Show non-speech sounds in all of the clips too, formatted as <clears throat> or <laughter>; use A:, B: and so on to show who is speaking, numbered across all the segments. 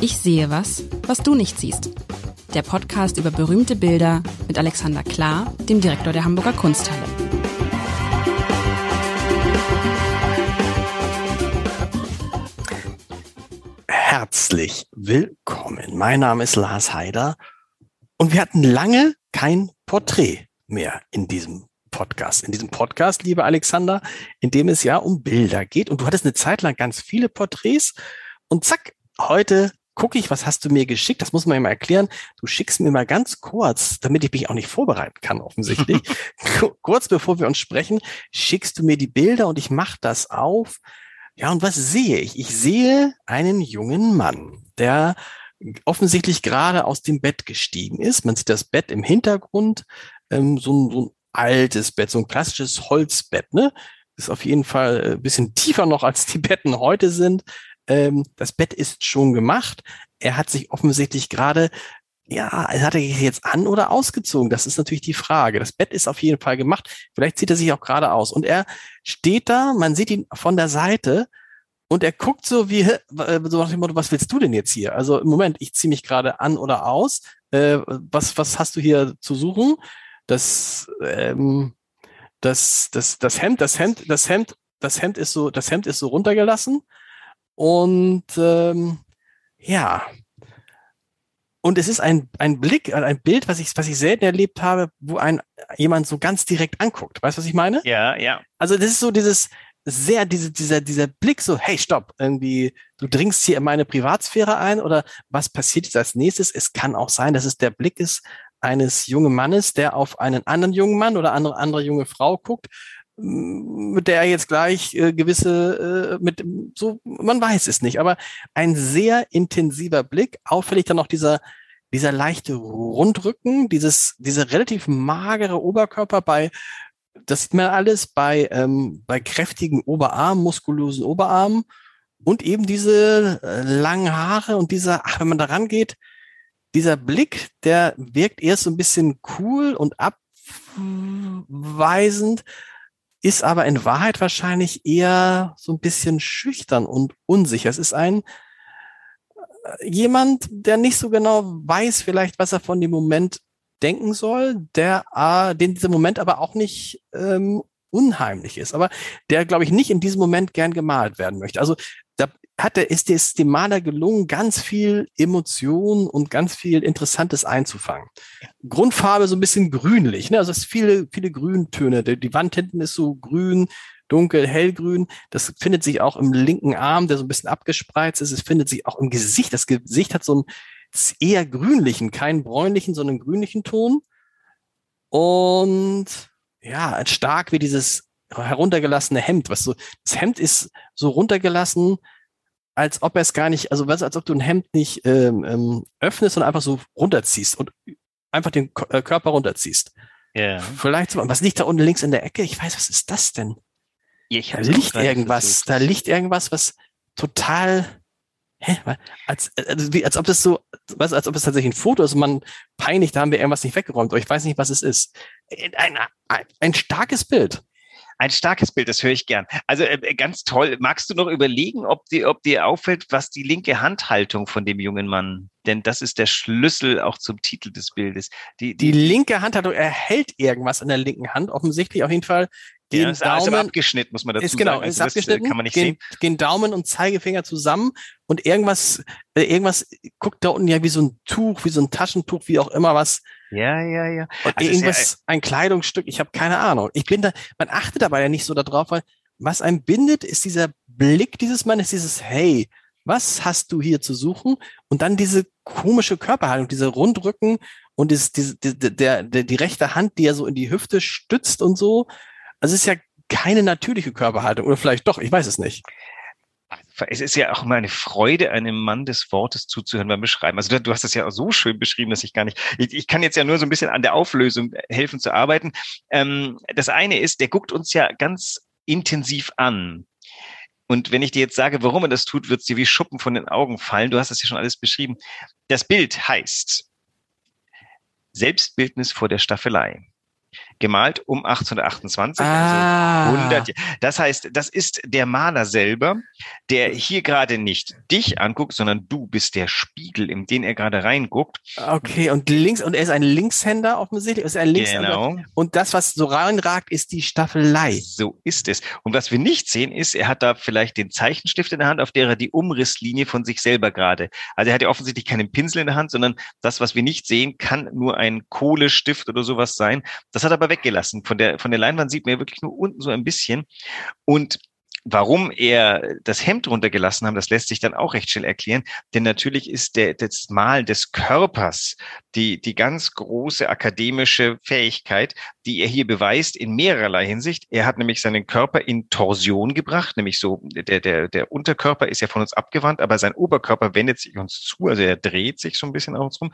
A: Ich sehe was, was du nicht siehst. Der Podcast über berühmte Bilder mit Alexander Klar, dem Direktor der Hamburger Kunsthalle.
B: Herzlich willkommen. Mein Name ist Lars Heider und wir hatten lange kein Porträt mehr in diesem Podcast. In diesem Podcast, lieber Alexander, in dem es ja um Bilder geht. Und du hattest eine Zeit lang ganz viele Porträts. Und zack, heute gucke ich, was hast du mir geschickt? Das muss man ja mal erklären. Du schickst mir mal ganz kurz, damit ich mich auch nicht vorbereiten kann, offensichtlich. <laughs> kurz bevor wir uns sprechen, schickst du mir die Bilder und ich mache das auf. Ja, und was sehe ich? Ich sehe einen jungen Mann, der offensichtlich gerade aus dem Bett gestiegen ist. Man sieht das Bett im Hintergrund, ähm, so, ein, so ein altes Bett, so ein klassisches Holzbett, ne? Ist auf jeden Fall ein äh, bisschen tiefer noch, als die Betten heute sind. Ähm, das Bett ist schon gemacht. Er hat sich offensichtlich gerade ja, hat er jetzt an oder ausgezogen? Das ist natürlich die Frage. Das Bett ist auf jeden Fall gemacht. Vielleicht zieht er sich auch gerade aus. Und er steht da, man sieht ihn von der Seite und er guckt so wie, äh, so nach dem Motto, was willst du denn jetzt hier? Also im Moment, ich ziehe mich gerade an oder aus. Äh, was, was hast du hier zu suchen? Das, ähm, das, das, das Hemd, das Hemd, das Hemd, das Hemd ist so, das Hemd ist so runtergelassen. Und ähm, ja, und es ist ein, ein Blick, ein Bild, was ich, was ich selten erlebt habe, wo ein jemand so ganz direkt anguckt. Weißt du, was ich meine?
C: Ja, ja.
B: Also das ist so dieses sehr, diese, dieser, dieser Blick so, hey, stopp, irgendwie, du dringst hier in meine Privatsphäre ein oder was passiert jetzt als nächstes? Es kann auch sein, dass es der Blick ist eines jungen Mannes, der auf einen anderen jungen Mann oder andere, andere junge Frau guckt mit der er jetzt gleich äh, gewisse, äh, mit so, man weiß es nicht, aber ein sehr intensiver Blick, auffällig dann noch dieser, dieser leichte Rundrücken, dieses, dieser relativ magere Oberkörper bei, das sieht man alles bei, ähm, bei kräftigen Oberarmen, muskulösen Oberarmen und eben diese äh, langen Haare und dieser, ach, wenn man da rangeht, dieser Blick, der wirkt erst so ein bisschen cool und abweisend, ist aber in Wahrheit wahrscheinlich eher so ein bisschen schüchtern und unsicher. Es ist ein äh, jemand, der nicht so genau weiß vielleicht, was er von dem Moment denken soll, der äh, den dieser Moment aber auch nicht ähm, unheimlich ist, aber der, glaube ich, nicht in diesem Moment gern gemalt werden möchte. Also da hat er, ist es dem Maler gelungen, ganz viel Emotion und ganz viel Interessantes einzufangen. Grundfarbe so ein bisschen grünlich, ne? also es ist viele, viele Grüntöne. Die, die Wand hinten ist so grün, dunkel, hellgrün. Das findet sich auch im linken Arm, der so ein bisschen abgespreizt ist. Es findet sich auch im Gesicht. Das Gesicht hat so einen eher grünlichen, keinen bräunlichen, sondern grünlichen Ton. Und ja, stark wie dieses heruntergelassene Hemd, was so, das Hemd ist so runtergelassen, als ob er es gar nicht, also was, als ob du ein Hemd nicht ähm, ähm, öffnest und einfach so runterziehst und einfach den K äh, Körper runterziehst. Ja. Vielleicht so, was liegt da unten links in der Ecke? Ich weiß, was ist das denn? Ja, ich da liegt irgendwas, versucht. da liegt irgendwas, was total, hä, als, also wie, als ob das so, was, als ob es tatsächlich ein Foto ist und man peinlich, da haben wir irgendwas nicht weggeräumt, aber ich weiß nicht, was es ist. Ein, ein, ein starkes Bild.
C: Ein starkes Bild, das höre ich gern. Also äh, ganz toll. Magst du noch überlegen, ob dir, ob dir auffällt, was die linke Handhaltung von dem jungen Mann, denn das ist der Schlüssel auch zum Titel des Bildes.
B: Die, die, die linke Handhaltung, er hält irgendwas in der linken Hand, offensichtlich auf jeden Fall
C: den ja, ist Daumen, also abgeschnitten, muss man dazu
B: ist genau,
C: sagen.
B: Also ist abgeschnitten,
C: kann man nicht
B: gehen,
C: sehen.
B: Gehen Daumen und Zeigefinger zusammen und irgendwas, äh, irgendwas guckt da unten ja wie so ein Tuch, wie so ein Taschentuch, wie auch immer was.
C: Ja, ja, ja.
B: Und also irgendwas, ja, ein Kleidungsstück, ich habe keine Ahnung. Ich bin da, man achtet dabei ja nicht so darauf, weil was einem bindet, ist dieser Blick dieses Mannes, dieses Hey, was hast du hier zu suchen? Und dann diese komische Körperhaltung, diese Rundrücken und das, diese, die, der, der, die rechte Hand, die er so in die Hüfte stützt und so. Also es ist ja keine natürliche Körperhaltung oder vielleicht doch, ich weiß es nicht.
C: Es ist ja auch immer eine Freude, einem Mann des Wortes zuzuhören beim Beschreiben. Also du, hast das ja so schön beschrieben, dass ich gar nicht, ich, ich, kann jetzt ja nur so ein bisschen an der Auflösung helfen zu arbeiten. Ähm, das eine ist, der guckt uns ja ganz intensiv an. Und wenn ich dir jetzt sage, warum er das tut, wird es dir wie Schuppen von den Augen fallen. Du hast das ja schon alles beschrieben. Das Bild heißt Selbstbildnis vor der Staffelei. Gemalt um 1828,
B: Ah.
C: also 100 Jahre. Das heißt, das ist der Maler selber, der hier gerade nicht dich anguckt, sondern du bist der Spiegel, in den er gerade reinguckt.
B: Okay, und links, und er ist ein Linkshänder offensichtlich, ist er ein Linkshänder.
C: Genau.
B: Und das, was so reinragt, ist die Staffelei.
C: So ist es. Und was wir nicht sehen, ist, er hat da vielleicht den Zeichenstift in der Hand, auf der er die Umrisslinie von sich selber gerade. Also er hat ja offensichtlich keinen Pinsel in der Hand, sondern das, was wir nicht sehen, kann nur ein Kohlestift oder sowas sein. Das hat er aber weggelassen. Von der, von der Leinwand sieht man ja wirklich nur unten so ein bisschen. Und Warum er das Hemd runtergelassen haben, das lässt sich dann auch recht schnell erklären. Denn natürlich ist der, das Malen des Körpers die, die ganz große akademische Fähigkeit, die er hier beweist in mehrerlei Hinsicht. Er hat nämlich seinen Körper in Torsion gebracht, nämlich so, der, der, der Unterkörper ist ja von uns abgewandt, aber sein Oberkörper wendet sich uns zu, also er dreht sich so ein bisschen auf uns rum.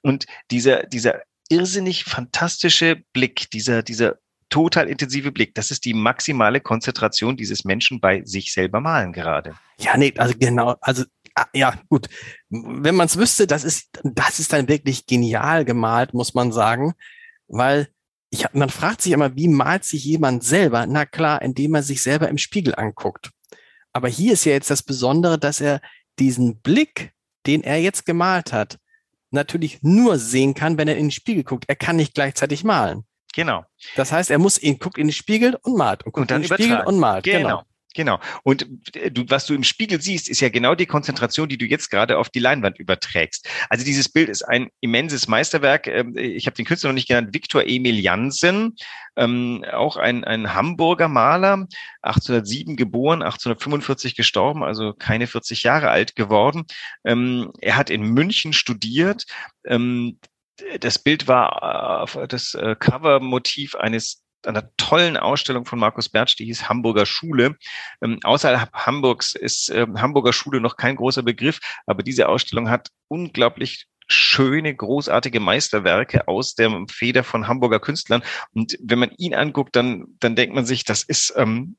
C: Und dieser, dieser irrsinnig fantastische Blick, dieser, dieser total intensive Blick. Das ist die maximale Konzentration dieses Menschen bei sich selber malen gerade.
B: Ja, nee, also genau, also ah, ja, gut. Wenn man es wüsste, das ist, das ist dann wirklich genial gemalt, muss man sagen, weil ich, man fragt sich immer, wie malt sich jemand selber? Na klar, indem er sich selber im Spiegel anguckt. Aber hier ist ja jetzt das Besondere, dass er diesen Blick, den er jetzt gemalt hat, natürlich nur sehen kann, wenn er in den Spiegel guckt. Er kann nicht gleichzeitig malen.
C: Genau.
B: Das heißt, er muss ihn, guckt in den Spiegel und malt und guckt
C: Und dann
B: in den Spiegel und malt.
C: Genau. Genau. Und äh, du, was du im Spiegel siehst, ist ja genau die Konzentration, die du jetzt gerade auf die Leinwand überträgst. Also dieses Bild ist ein immenses Meisterwerk. Ähm, Ich habe den Künstler noch nicht genannt, Viktor Emil Jansen, ähm, auch ein, ein Hamburger Maler, 1807 geboren, 1845 gestorben, also keine 40 Jahre alt geworden. Ähm, Er hat in München studiert. Das Bild war äh, das äh, Covermotiv eines einer tollen Ausstellung von Markus Bertsch, die hieß Hamburger Schule. Ähm, außerhalb Hamburgs ist ähm, Hamburger Schule noch kein großer Begriff, aber diese Ausstellung hat unglaublich schöne, großartige Meisterwerke aus der Feder von Hamburger Künstlern. Und wenn man ihn anguckt, dann, dann denkt man sich, das ist ähm,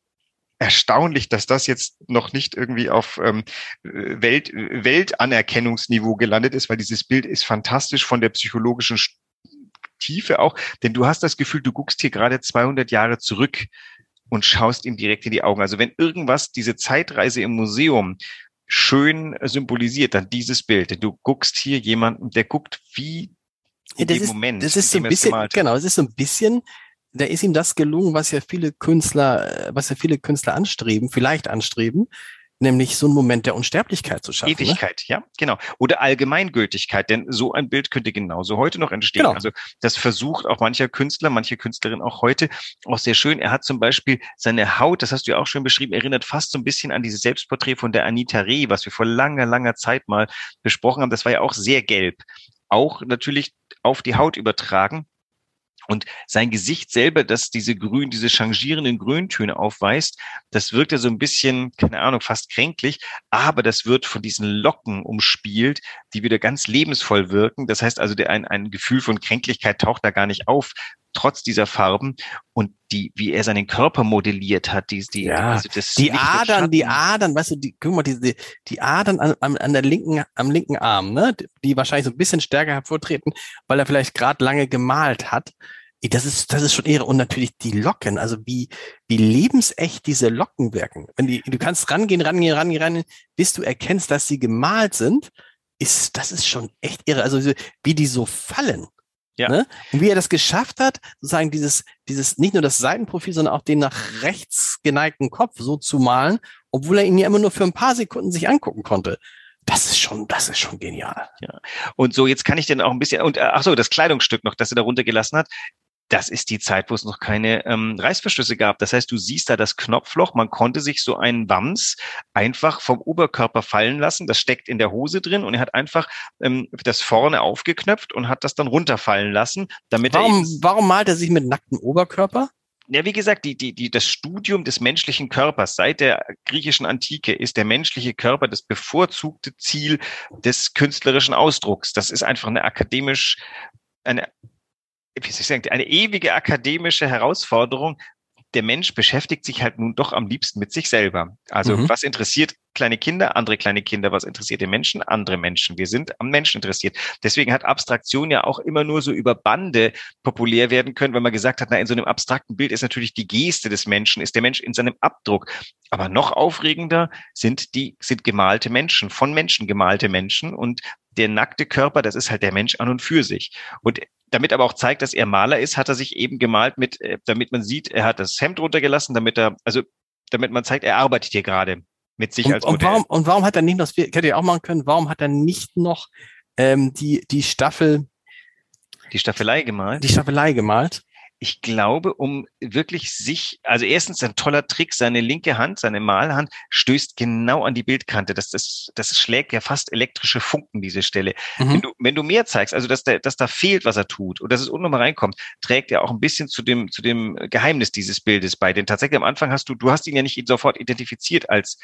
C: erstaunlich, dass das jetzt noch nicht irgendwie auf ähm, Welt, Weltanerkennungsniveau gelandet ist, weil dieses Bild ist fantastisch von der psychologischen Tiefe auch, denn du hast das Gefühl, du guckst hier gerade 200 Jahre zurück und schaust ihm direkt in die Augen. Also wenn irgendwas diese Zeitreise im Museum schön symbolisiert, dann dieses Bild. Denn du guckst hier jemanden, der guckt wie in dem
B: ist,
C: Moment.
B: das ist so
C: in
B: ein bisschen, genau, es ist so ein bisschen, da ist ihm das gelungen, was ja viele Künstler, äh, was ja viele Künstler anstreben, vielleicht anstreben, nämlich so einen Moment der Unsterblichkeit zu schaffen. Ne?
C: Ewigkeit, ja, genau. Oder Allgemeingültigkeit, denn so ein Bild könnte genauso heute noch entstehen.
B: Genau.
C: Also das versucht auch mancher Künstler, manche Künstlerin auch heute auch sehr schön. Er hat zum Beispiel seine Haut, das hast du ja auch schon beschrieben, erinnert fast so ein bisschen an dieses Selbstporträt von der Anita Reh, was wir vor langer, langer Zeit mal besprochen haben. Das war ja auch sehr gelb. Auch natürlich auf die Haut übertragen. Und sein Gesicht selber, das diese grün, diese changierenden Grüntöne aufweist, das wirkt ja so ein bisschen, keine Ahnung, fast kränklich, aber das wird von diesen Locken umspielt, die wieder ganz lebensvoll wirken. Das heißt also, der, ein, ein Gefühl von Kränklichkeit taucht da gar nicht auf, trotz dieser Farben. Und die, wie er seinen Körper modelliert hat, die, die,
B: Ja,
C: also das
B: Die Adern, die. Adern, weißt du, die, guck mal, diese, die Adern an, an, der linken, am linken Arm, ne, die wahrscheinlich so ein bisschen stärker hervortreten, weil er vielleicht gerade lange gemalt hat. Das ist, das ist schon Ehre. Und natürlich die Locken, also wie, wie lebensecht diese Locken wirken. Wenn die, du kannst rangehen, rangehen, rangehen, rangehen, bis du erkennst, dass sie gemalt sind, ist, das ist schon echt irre. Also so- wie die so fallen.
C: Ja.
B: Ne? Und wie er das geschafft hat, sozusagen dieses, dieses, nicht nur das Seitenprofil, sondern auch den nach rechts geneigten Kopf so zu malen, obwohl er ihn ja immer nur für ein paar Sekunden sich angucken konnte. Das ist schon, das ist schon genial.
C: Und so, jetzt kann ich denn auch ein bisschen, und äh, ach so, das Kleidungsstück noch, das er da runtergelassen hat, das ist die Zeit, wo es noch keine ähm, Reißverschlüsse gab. Das heißt, du siehst da das Knopfloch, man konnte sich so einen Wams einfach vom Oberkörper fallen lassen. Das steckt in der Hose drin und er hat einfach ähm, das vorne aufgeknöpft und hat das dann runterfallen lassen, damit er
B: Warum,
C: eben
B: warum malt er sich mit nacktem Oberkörper?
C: Ja, wie gesagt, die, die, die, das Studium des menschlichen Körpers seit der griechischen Antike ist der menschliche Körper das bevorzugte Ziel des künstlerischen Ausdrucks. Das ist einfach eine akademisch, eine, wie soll ich sagen, eine ewige akademische Herausforderung, der Mensch beschäftigt sich halt nun doch am liebsten mit sich selber. Also mhm. was interessiert kleine Kinder, andere kleine Kinder, was interessiert den Menschen, andere Menschen. Wir sind am Menschen interessiert. Deswegen hat Abstraktion ja auch immer nur so über Bande populär werden können, wenn man gesagt hat, na, in so einem abstrakten Bild ist natürlich die Geste des Menschen, ist der Mensch in seinem Abdruck. Aber noch aufregender sind die, sind gemalte Menschen, von Menschen gemalte Menschen und der nackte Körper, das ist halt der Mensch an und für sich. Und damit aber auch zeigt, dass er Maler ist, hat er sich eben gemalt mit, äh, damit man sieht, er hat das Hemd runtergelassen, damit er, also damit man zeigt, er arbeitet hier gerade mit sich
B: und,
C: als
B: Modell. Und warum, und warum hat er nicht, das hätte ich auch machen können, warum hat er nicht noch ähm, die, die Staffel,
C: die Staffelei gemalt?
B: Die Staffelei gemalt
C: ich glaube, um wirklich sich, also erstens ein toller Trick, seine linke Hand, seine Malhand stößt genau an die Bildkante. Das, das, das schlägt ja fast elektrische Funken, diese Stelle. Mhm. Wenn, du, wenn du mehr zeigst, also dass, da, dass da fehlt, was er tut und dass es unten mal reinkommt, trägt er auch ein bisschen zu dem, zu dem Geheimnis dieses Bildes bei. Denn tatsächlich am Anfang hast du, du hast ihn ja nicht sofort identifiziert als,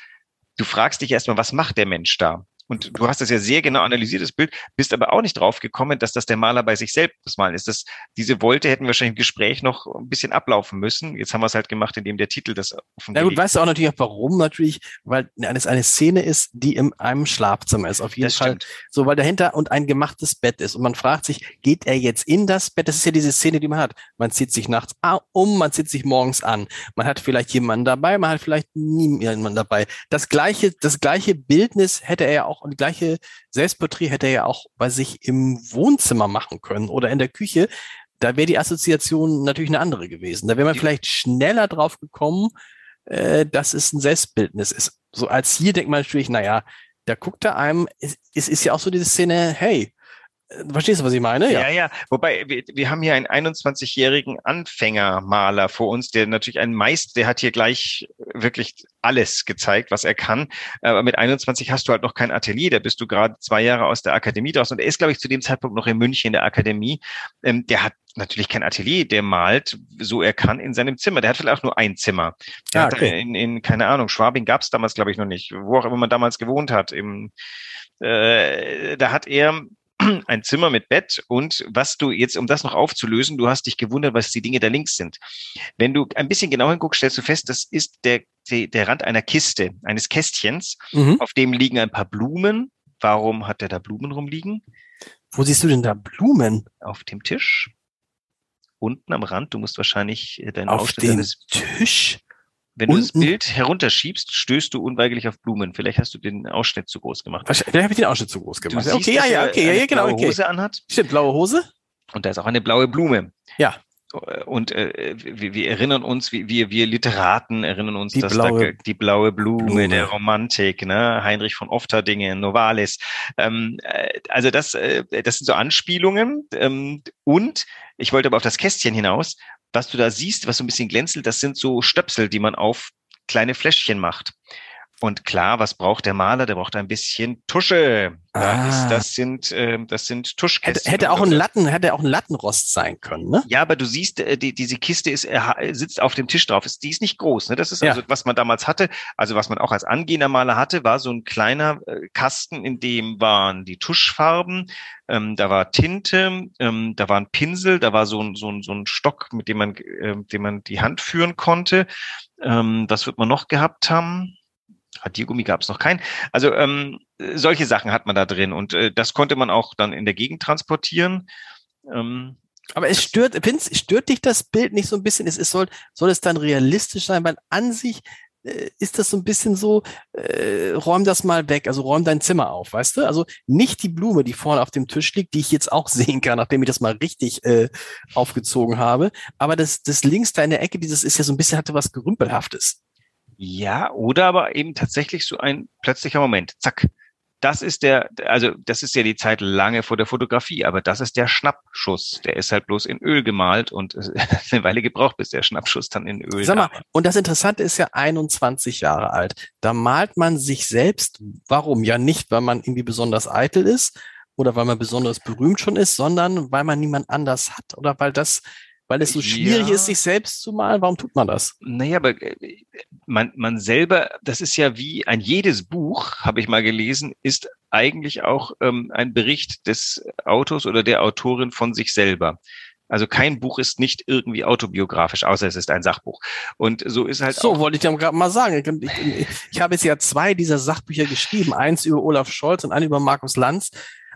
C: du fragst dich erstmal, was macht der Mensch da? Und du hast das ja sehr genau analysiert, das Bild, bist aber auch nicht drauf gekommen, dass das der Maler bei sich selbst malen ist. Das, diese Wolte hätten wir wahrscheinlich im Gespräch noch ein bisschen ablaufen müssen. Jetzt haben wir es halt gemacht, indem der Titel das
B: offengelegt. Ja gut, weißt du auch natürlich auch warum natürlich, weil es eine Szene ist, die in einem Schlafzimmer ist. Auf jeden das Fall. Stimmt. So, weil dahinter und ein gemachtes Bett ist. Und man fragt sich, geht er jetzt in das Bett? Das ist ja diese Szene, die man hat. Man zieht sich nachts um, man zieht sich morgens an. Man hat vielleicht jemanden dabei, man hat vielleicht niemanden dabei. Das gleiche, das gleiche Bildnis hätte er ja auch und die gleiche Selbstporträt hätte er ja auch bei sich im Wohnzimmer machen können oder in der Küche. Da wäre die Assoziation natürlich eine andere gewesen. Da wäre man vielleicht schneller drauf gekommen, äh, dass es ein Selbstbildnis ist. So als hier denkt man natürlich, naja, da guckt er einem, es, es ist ja auch so diese Szene, hey, Verstehst du, was ich meine?
C: Ja, ja. ja. Wobei, wir, wir haben hier einen 21-jährigen Anfängermaler vor uns, der natürlich ein Meister, der hat hier gleich wirklich alles gezeigt, was er kann. Aber mit 21 hast du halt noch kein Atelier, da bist du gerade zwei Jahre aus der Akademie draus. Und er ist, glaube ich, zu dem Zeitpunkt noch in München in der Akademie. Ähm, der hat natürlich kein Atelier, der malt, so er kann, in seinem Zimmer. Der hat vielleicht auch nur ein Zimmer. Der ah, okay. in, in, keine Ahnung, Schwabing gab es damals, glaube ich, noch nicht, wo auch immer man damals gewohnt hat. Im, äh, da hat er <clears throat> ein Zimmer mit Bett und was du jetzt, um das noch aufzulösen, du hast dich gewundert, was die Dinge da links sind. Wenn du ein bisschen genauer hinguckst, stellst du fest, das ist der, der, Rand einer Kiste, eines Kästchens, mhm. auf dem liegen ein paar Blumen. Warum hat er da Blumen rumliegen?
B: Wo siehst du denn da Blumen?
C: Auf dem Tisch. Unten am Rand. Du musst wahrscheinlich
B: äh, deinen auf dem Tisch.
C: Wenn du das Bild herunterschiebst, stößt du unweigerlich auf Blumen. Vielleicht hast du den Ausschnitt zu groß gemacht.
B: Vielleicht habe ich den Ausschnitt zu groß gemacht.
C: Du okay, ja, ja, okay, ja, ja, genau.
B: Blaue
C: okay.
B: Hose anhat. Stimmt, blaue Hose.
C: Und da ist auch eine blaue Blume.
B: Ja.
C: Und äh, wir, wir erinnern uns, wir, wir Literaten erinnern uns,
B: die dass blaue,
C: da, die blaue Blume, Blume, der Romantik, ne, Heinrich von Ofterdingen, Novalis. Ähm, äh, also das, äh, das sind so Anspielungen. Ähm, und ich wollte aber auf das Kästchen hinaus was du da siehst, was so ein bisschen glänzelt, das sind so Stöpsel, die man auf kleine Fläschchen macht. Und klar, was braucht der Maler? Der braucht ein bisschen Tusche. Ah. Das, das sind äh, das sind Tuschkästchen.
B: Hätte, hätte auch ein Latten, hätte auch ein Lattenrost sein können, ne?
C: Ja, aber du siehst, äh, die, diese Kiste ist er sitzt auf dem Tisch drauf. Ist, die ist nicht groß, ne? Das ist also was man damals hatte. Also was man auch als angehender Maler hatte, war so ein kleiner äh, Kasten, in dem waren die Tuschfarben, ähm, da war Tinte, ähm, da war ein Pinsel, da war so ein so ein, so ein Stock, mit dem man, äh, dem man die Hand führen konnte. Ähm, das wird man noch gehabt haben. Radiergummi gab es noch keinen. Also ähm, solche Sachen hat man da drin und äh, das konnte man auch dann in der Gegend transportieren.
B: Ähm, aber es stört, Vince, stört dich das Bild nicht so ein bisschen? Es ist, soll, soll es dann realistisch sein? Weil an sich äh, ist das so ein bisschen so, äh, räum das mal weg, also räum dein Zimmer auf, weißt du? Also nicht die Blume, die vorne auf dem Tisch liegt, die ich jetzt auch <laughs> sehen kann, nachdem ich das mal richtig äh, aufgezogen habe. Aber das, das links da in der Ecke, dieses ist ja so ein bisschen, hatte was Gerümpelhaftes.
C: Ja, oder aber eben tatsächlich so ein plötzlicher Moment. Zack. Das ist der, also das ist ja die Zeit lange vor der Fotografie, aber das ist der Schnappschuss. Der ist halt bloß in Öl gemalt und <laughs> eine Weile gebraucht, bis der Schnappschuss dann in Öl
B: Sag mal, und das Interessante ist ja 21 Jahre alt. Da malt man sich selbst. Warum? Ja nicht, weil man irgendwie besonders eitel ist oder weil man besonders berühmt schon ist, sondern weil man niemand anders hat oder weil das weil es so schwierig ja. ist, sich selbst zu malen? Warum tut man das?
C: Naja, aber äh, man, man selber, das ist ja wie ein jedes Buch, habe ich mal gelesen, ist eigentlich auch ähm, ein Bericht des Autors oder der Autorin von sich selber. Also kein Buch ist nicht irgendwie autobiografisch, außer es ist ein Sachbuch. Und so ist halt
B: So wollte ich dir gerade mal sagen. Ich, ich, ich habe jetzt ja zwei dieser Sachbücher geschrieben. Eins über Olaf Scholz und ein über Markus Lanz.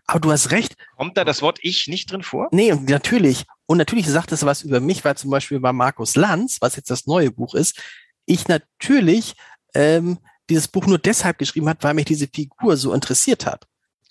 B: Aber du hast recht.
C: Kommt da das Wort ich nicht drin vor?
B: Nee, natürlich. Und natürlich sagt es was über mich, weil zum Beispiel bei Markus Lanz, was jetzt das neue Buch ist, ich natürlich ähm, dieses Buch nur deshalb geschrieben hat, weil mich diese Figur so interessiert hat.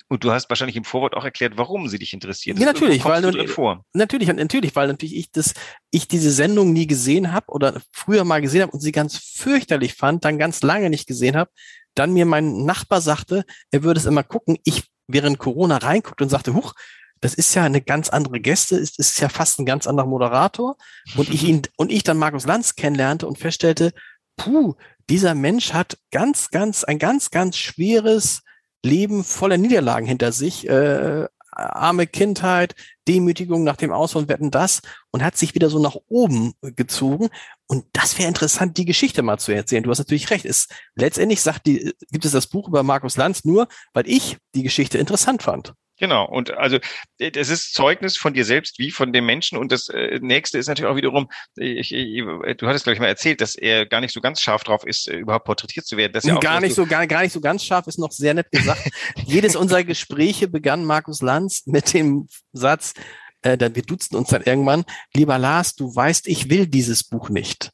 C: Und du hast wahrscheinlich im Vorwort auch erklärt, warum sie dich interessiert.
B: Ja, natürlich, weil
C: du vor?
B: natürlich, natürlich, weil natürlich ich das, ich diese Sendung nie gesehen habe oder früher mal gesehen habe und sie ganz fürchterlich fand, dann ganz lange nicht gesehen habe. Dann mir mein Nachbar sagte, er würde es immer gucken. Ich während Corona reinguckt und sagte, huch, das ist ja eine ganz andere Gäste, ist, ist ja fast ein ganz anderer Moderator. Und ich <laughs> ihn, und ich dann Markus Lanz kennenlernte und feststellte, puh, dieser Mensch hat ganz, ganz, ein ganz, ganz schweres Leben voller Niederlagen hinter sich, äh, arme Kindheit, Demütigung nach dem Aus von Wetten das und hat sich wieder so nach oben gezogen. Und das wäre interessant, die Geschichte mal zu erzählen. Du hast natürlich recht. Es, letztendlich sagt die, gibt es das Buch über Markus Lanz nur, weil ich die Geschichte interessant fand.
C: Genau. Und also äh, das ist Zeugnis von dir selbst wie von dem Menschen. Und das äh, nächste ist natürlich auch wiederum, ich, ich, du hattest, glaube ich, mal erzählt, dass er gar nicht so ganz scharf drauf ist, äh, überhaupt porträtiert zu werden. Das
B: ja auch, gar nicht so, gar, gar nicht so ganz scharf, ist noch sehr nett gesagt. <laughs> Jedes unserer Gespräche begann Markus Lanz mit dem Satz, äh, wir duzen uns dann irgendwann, lieber Lars, du weißt, ich will dieses Buch nicht.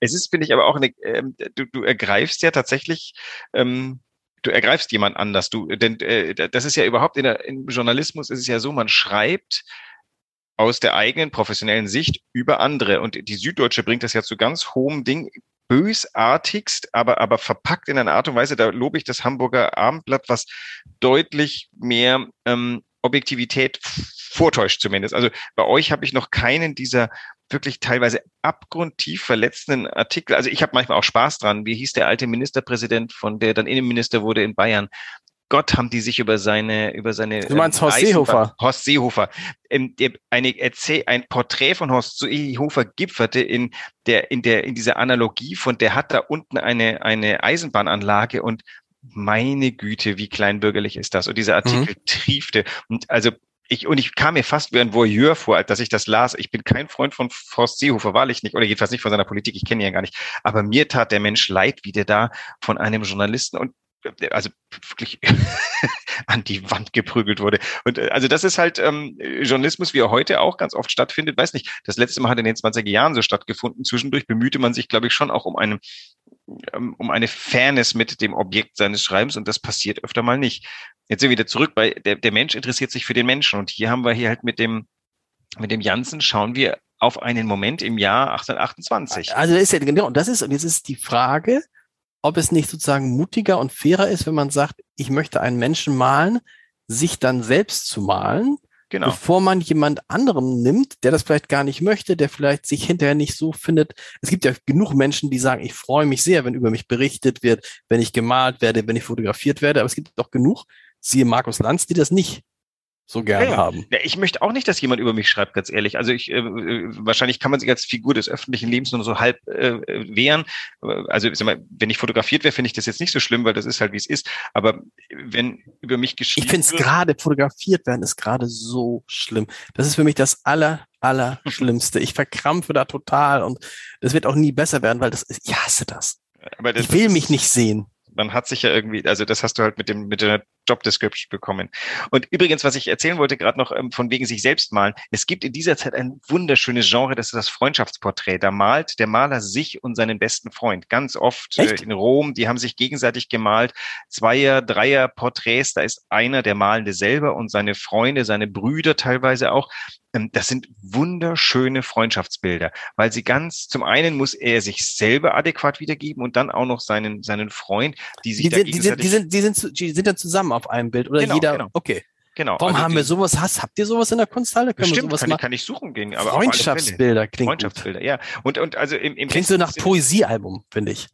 C: Es ist, finde ich, aber auch eine, ähm, du, du ergreifst ja tatsächlich ähm, du ergreifst jemand anders. Du, denn äh, das ist ja überhaupt in der, im Journalismus ist es ja so, man schreibt aus der eigenen professionellen Sicht über andere. Und die Süddeutsche bringt das ja zu ganz hohem Ding, bösartigst, aber, aber verpackt in einer Art und Weise, da lobe ich das Hamburger Abendblatt, was deutlich mehr ähm, Objektivität vortäuscht zumindest. Also bei euch habe ich noch keinen dieser wirklich teilweise abgrundtief verletzenden Artikel. Also ich habe manchmal auch Spaß dran. Wie hieß der alte Ministerpräsident, von der dann Innenminister wurde in Bayern? Gott haben die sich über seine über seine
B: Du meinst Horst Seehofer?
C: Horst Seehofer. Ähm, eine Erzähl ein Porträt von Horst Seehofer gipferte in der in der in dieser Analogie von der hat da unten eine eine Eisenbahnanlage und meine Güte, wie kleinbürgerlich ist das? Und dieser Artikel mhm. triefte. Und also ich, und ich kam mir fast wie ein Voyeur vor, dass ich das las. Ich bin kein Freund von Forst Seehofer, wahrlich nicht, oder jedenfalls nicht von seiner Politik, ich kenne ihn ja gar nicht. Aber mir tat der Mensch leid, wie der da von einem Journalisten und also wirklich <laughs> an die Wand geprügelt wurde. Und äh, also das ist halt ähm, Journalismus, wie er heute auch ganz oft stattfindet. Weiß nicht, das letzte Mal hat in den 20er Jahren so stattgefunden. Zwischendurch bemühte man sich, glaube ich, schon auch um eine, ähm, um eine Fairness mit dem Objekt seines Schreibens und das passiert öfter mal nicht. Jetzt sind wir wieder zurück, weil der, der Mensch interessiert sich für den Menschen. Und hier haben wir hier halt mit dem, mit dem Janssen schauen wir auf einen Moment im Jahr 1828.
B: Also das ist ja genau, das ist, und jetzt ist die Frage, ob es nicht sozusagen mutiger und fairer ist, wenn man sagt, ich möchte einen Menschen malen, sich dann selbst zu malen, genau. bevor man jemand anderen nimmt, der das vielleicht gar nicht möchte, der vielleicht sich hinterher nicht so findet. Es gibt ja genug Menschen, die sagen, ich freue mich sehr, wenn über mich berichtet wird, wenn ich gemalt werde, wenn ich fotografiert werde, aber es gibt doch genug, siehe Markus Lanz, die das nicht so gerne ja, haben.
C: Ja, ich möchte auch nicht, dass jemand über mich schreibt, ganz ehrlich. Also ich, äh, äh, wahrscheinlich kann man sich als Figur des öffentlichen Lebens nur so halb äh, wehren. Also sag mal, wenn ich fotografiert wäre, finde ich das jetzt nicht so schlimm, weil das ist halt wie es ist. Aber wenn über mich geschrieben
B: Ich finde es gerade fotografiert werden ist gerade so schlimm. Das ist für mich das aller aller Schlimmste. Ich verkrampfe da total und das wird auch nie besser werden, weil das ist, ich hasse das. Aber das, ich will mich nicht sehen
C: man hat sich ja irgendwie, also das hast du halt mit dem mit der Job Description bekommen. Und übrigens, was ich erzählen wollte, gerade noch ähm, von wegen sich selbst malen. Es gibt in dieser Zeit ein wunderschönes Genre, das ist das Freundschaftsporträt. Da malt der Maler sich und seinen besten Freund. Ganz oft äh, in Rom, die haben sich gegenseitig gemalt. Zweier, Dreier Porträts, da ist einer der Malende selber und seine Freunde, seine Brüder teilweise auch. Ähm, das sind wunderschöne Freundschaftsbilder, weil sie ganz, zum einen muss er sich selber adäquat wiedergeben und dann auch noch seinen, seinen Freund, die sich
B: die sind, die sind, die sind, die sind, die sind dann zusammen auf einem Bild oder genau, jeder, genau. okay. Genau. Warum also haben wir sowas? Hast, habt ihr sowas in der Kunsthalle?
C: Können Stimmt, kann, ich, kann ich suchen gehen.
B: Aber Freundschaftsbilder klingt
C: Freundschaftsbilder, gut. ja. Und, und also im, im
B: Klingt so nach Poesiealbum, finde ich.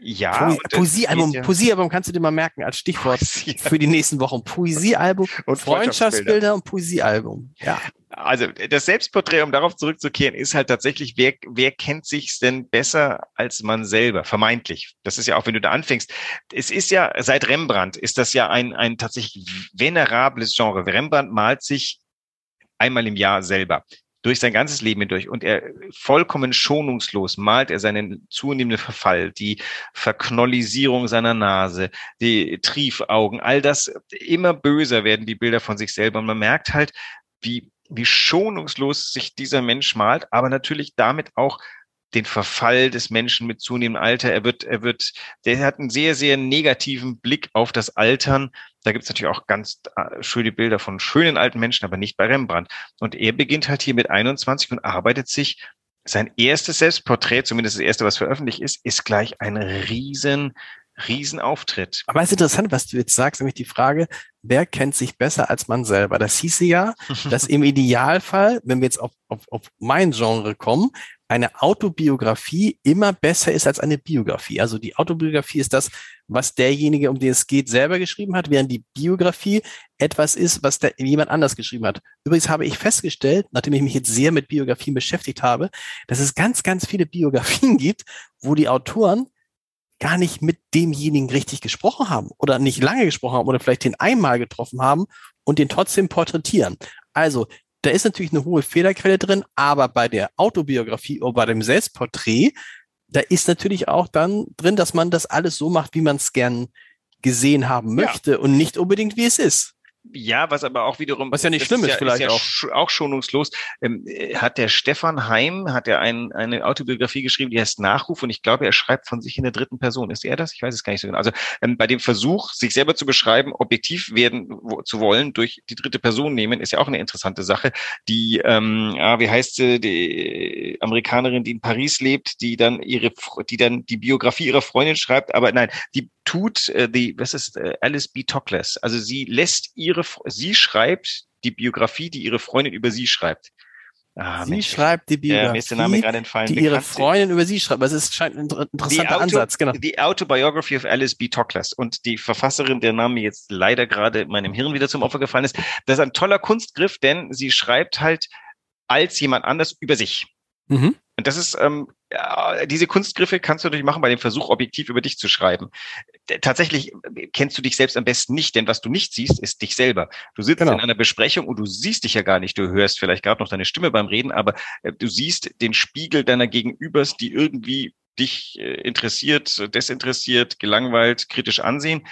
C: Ja.
B: Po Poesiealbum, ja. Poesiealbum kannst du dir mal merken als Stichwort für die nächsten Wochen. Poesiealbum, <laughs> und Freundschaftsbilder und Poesiealbum. Ja
C: also das Selbstporträt, um darauf zurückzukehren, ist halt tatsächlich, wer, wer kennt sich's denn besser als man selber? Vermeintlich. Das ist ja auch, wenn du da anfängst. Es ist ja, seit Rembrandt ist das ja ein, ein tatsächlich venerables Genre. Rembrandt malt sich einmal im Jahr selber. Durch sein ganzes Leben hindurch. Und er vollkommen schonungslos malt er seinen zunehmenden Verfall, die Verknollisierung seiner Nase, die Triefaugen, all das immer böser werden die Bilder von sich selber. Und man merkt halt, wie wie schonungslos sich dieser Mensch malt, aber natürlich damit auch den Verfall des Menschen mit zunehmendem Alter. Er wird, er wird, der hat einen sehr, sehr negativen Blick auf das Altern. Da gibt es natürlich auch ganz äh, schöne Bilder von schönen alten Menschen, aber nicht bei Rembrandt. Und er beginnt halt hier mit 21 und arbeitet sich sein erstes Selbstporträt, zumindest das erste, was veröffentlicht ist, ist gleich ein riesen Riesenauftritt.
B: Aber es ist interessant, was du jetzt sagst, nämlich die Frage, wer kennt sich besser als man selber? Das hieße ja, <laughs> dass im Idealfall, wenn wir jetzt auf, auf, auf mein Genre kommen, eine Autobiografie immer besser ist als eine Biografie. Also die Autobiografie ist das, was derjenige, um den es geht, selber geschrieben hat, während die Biografie etwas ist, was der, jemand anders geschrieben hat. Übrigens habe ich festgestellt, nachdem ich mich jetzt sehr mit Biografien beschäftigt habe, dass es ganz, ganz viele Biografien <laughs> gibt, wo die Autoren gar nicht mit demjenigen richtig gesprochen haben oder nicht lange gesprochen haben oder vielleicht den einmal getroffen haben und den trotzdem porträtieren. Also da ist natürlich eine hohe Fehlerquelle drin, aber bei der Autobiografie oder bei dem Selbstporträt, da ist natürlich auch dann drin, dass man das alles so macht, wie man es gern gesehen haben möchte ja. und nicht unbedingt, wie es ist.
C: Ja, was aber auch wiederum.
B: Was ja nicht schlimm ist, ja, vielleicht ist ja auch.
C: Sch auch schonungslos. Ähm, äh, hat der Stefan Heim, hat er ein, eine Autobiografie geschrieben, die heißt Nachruf und ich glaube, er schreibt von sich in der dritten Person. Ist er das? Ich weiß es gar nicht so genau. Also ähm, bei dem Versuch, sich selber zu beschreiben, objektiv werden wo, zu wollen, durch die dritte Person nehmen, ist ja auch eine interessante Sache. Die, ähm, ja, wie heißt sie, die Amerikanerin, die in Paris lebt, die dann ihre, die dann die Biografie ihrer Freundin schreibt, aber nein, die tut äh, die, was ist äh, Alice B. Tockless. Also sie lässt ihre, sie schreibt die Biografie, die ihre Freundin über sie schreibt.
B: Ah, sie Mensch. schreibt die Biografie,
C: äh,
B: die ihre Freundin über sie schreibt. Das ist scheint ein interessanter Auto, Ansatz,
C: genau. Die Autobiography of Alice B. Tockless. Und die Verfasserin, der Name jetzt leider gerade in meinem Hirn wieder zum Opfer gefallen ist, das ist ein toller Kunstgriff, denn sie schreibt halt als jemand anders über sich. Mhm. Und das ist, ähm, diese Kunstgriffe kannst du natürlich machen bei dem Versuch, objektiv über dich zu schreiben. Tatsächlich äh, kennst du dich selbst am besten nicht, denn was du nicht siehst, ist dich selber. Du sitzt genau. in einer Besprechung und du siehst dich ja gar nicht. Du hörst vielleicht gerade noch deine Stimme beim Reden, aber äh, du siehst den Spiegel deiner Gegenübers, die irgendwie dich äh, interessiert, desinteressiert, gelangweilt, kritisch ansehen.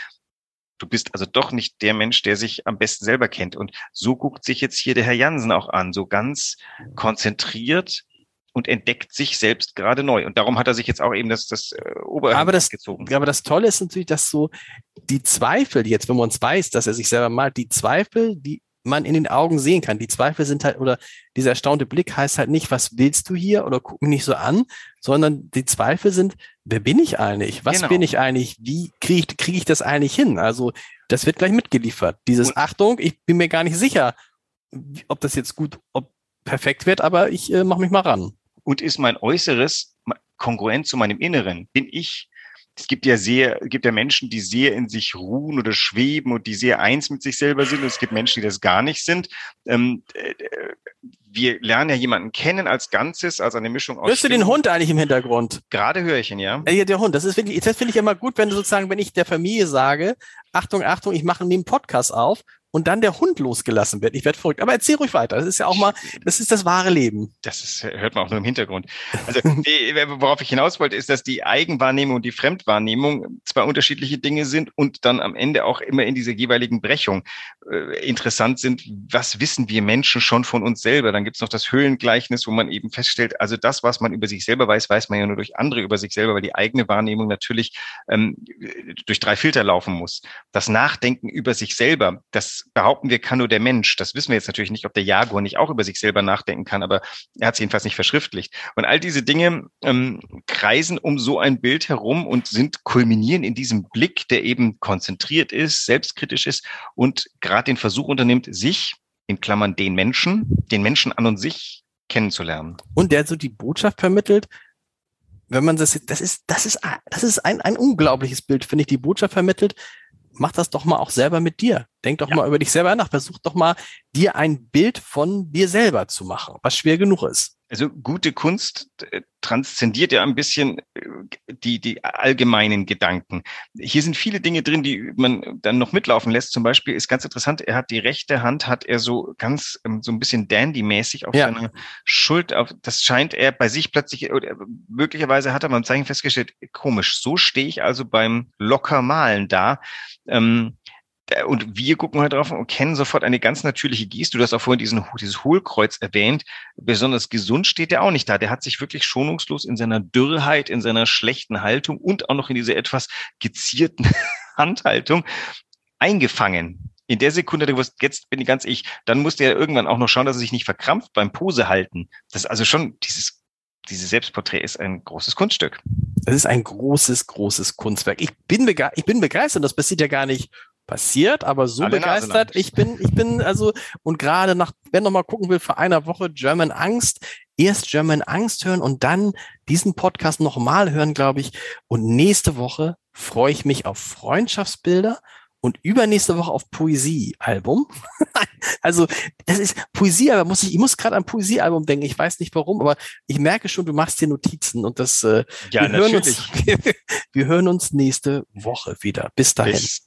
C: Du bist also doch nicht der Mensch, der sich am besten selber kennt. Und so guckt sich jetzt hier der Herr Jansen auch an, so ganz konzentriert, und entdeckt sich selbst gerade neu. Und darum hat er sich jetzt auch eben das, das äh,
B: Oberhand aber das, gezogen. Aber das Tolle ist natürlich, dass so die Zweifel, die jetzt, wenn man uns weiß, dass er sich selber malt, die Zweifel, die man in den Augen sehen kann. Die Zweifel sind halt, oder dieser erstaunte Blick heißt halt nicht, was willst du hier oder guck mich nicht so an, sondern die Zweifel sind, wer bin ich eigentlich? Was genau. bin ich eigentlich? Wie kriege ich, krieg ich das eigentlich hin? Also das wird gleich mitgeliefert. Dieses Und Achtung, ich bin mir gar nicht sicher, ob das jetzt gut, ob perfekt wird, aber ich äh, mache mich mal ran
C: und ist mein Äußeres kongruent zu meinem Inneren? Bin ich es gibt ja sehr, gibt ja Menschen, die sehr in sich ruhen oder schweben und die sehr eins mit sich selber sind. Und es gibt Menschen, die das gar nicht sind. Ähm, äh, wir lernen ja jemanden kennen als Ganzes, als eine Mischung
B: aus. Hörst du den Hund eigentlich im Hintergrund?
C: Gerade höre ich ihn, ja.
B: Ja, der Hund. Das ist wirklich, das finde ich immer gut, wenn du sozusagen, wenn ich der Familie sage, Achtung, Achtung, ich mache einen Podcast auf und dann der Hund losgelassen wird. Ich werde verrückt. Aber erzähl ruhig weiter. Das ist ja auch mal, das ist das wahre Leben.
C: Das ist, hört man auch nur im Hintergrund. Also, <laughs> die, worauf ich hinaus wollte, ist, dass die Eigenwahrnehmung und die Fremdwahrnehmung zwei unterschiedliche Dinge sind und dann am Ende auch immer in dieser jeweiligen Brechung äh, interessant sind. Was wissen wir Menschen schon von uns selber? Dann gibt's noch das Höhlengleichnis, wo man eben feststellt, also das, was man über sich selber weiß, weiß man ja nur durch andere über sich selber, weil die eigene Wahrnehmung natürlich ähm, durch drei Filter laufen muss. Das Nachdenken über sich selber, das behaupten wir, kann nur der Mensch. Das wissen wir jetzt natürlich nicht, ob der Jaguar nicht auch über sich selber nachdenken kann, aber er hat es jedenfalls nicht verschriftlicht. Und all diese Dinge ähm, kreisen um so ein Bild herum und sind kulminieren in diesem Blick, der eben konzentriert ist, selbstkritisch ist und gerade den Versuch unternimmt, sich in Klammern den Menschen, den Menschen an und sich kennenzulernen.
B: Und der so die Botschaft vermittelt, wenn man das, das ist, das ist, das ist ein, ein unglaubliches Bild, finde ich, die Botschaft vermittelt, mach das doch mal auch selber mit dir. Denk doch ja. mal über dich selber nach. Versuch doch mal, dir ein Bild von dir selber zu machen, was schwer genug ist.
C: Also gute Kunst äh, transzendiert ja ein bisschen äh, die, die allgemeinen Gedanken. Hier sind viele Dinge drin, die man dann noch mitlaufen lässt. Zum Beispiel ist ganz interessant, er hat die rechte Hand, hat er so ganz, ähm, so ein bisschen Dandy-mäßig auf ja. seiner Schuld. Auf, das scheint er bei sich plötzlich, oder möglicherweise hat er beim Zeichen festgestellt, komisch, so stehe ich also beim Lockermalen da. Ähm, äh, und wir gucken halt drauf und kennen sofort eine ganz natürliche Geste. Du hast auch vorhin diesen, dieses Hohlkreuz erwähnt. Besonders gesund steht der auch nicht da. Der hat sich wirklich schonungslos in seiner Dürrheit, in seiner schlechten Haltung und auch noch in dieser etwas gezierten <laughs> Handhaltung eingefangen. In der Sekunde, du wirst, jetzt bin ich ganz ich, dann musste er irgendwann auch noch schauen, dass er sich nicht verkrampft beim Pose halten. Das ist also schon dieses dieses Selbstporträt ist ein großes Kunststück.
B: Es ist ein großes, großes Kunstwerk. Ich bin, ich bin begeistert. Das passiert ja gar nicht passiert, aber so Alle begeistert. Ich bin, ich bin also, und gerade nach, wer noch mal gucken will, vor einer Woche German Angst, erst German Angst hören und dann diesen Podcast nochmal hören, glaube ich. Und nächste Woche freue ich mich auf Freundschaftsbilder und übernächste Woche auf Poesiealbum. <laughs> also das ist Poesie, aber muss ich, ich muss gerade an Poesiealbum denken. Ich weiß nicht warum, aber ich merke schon, du machst dir Notizen und das. Äh,
C: ja, wir hören natürlich.
B: Uns, <laughs> wir hören uns nächste Woche wieder. Bis dahin. Bis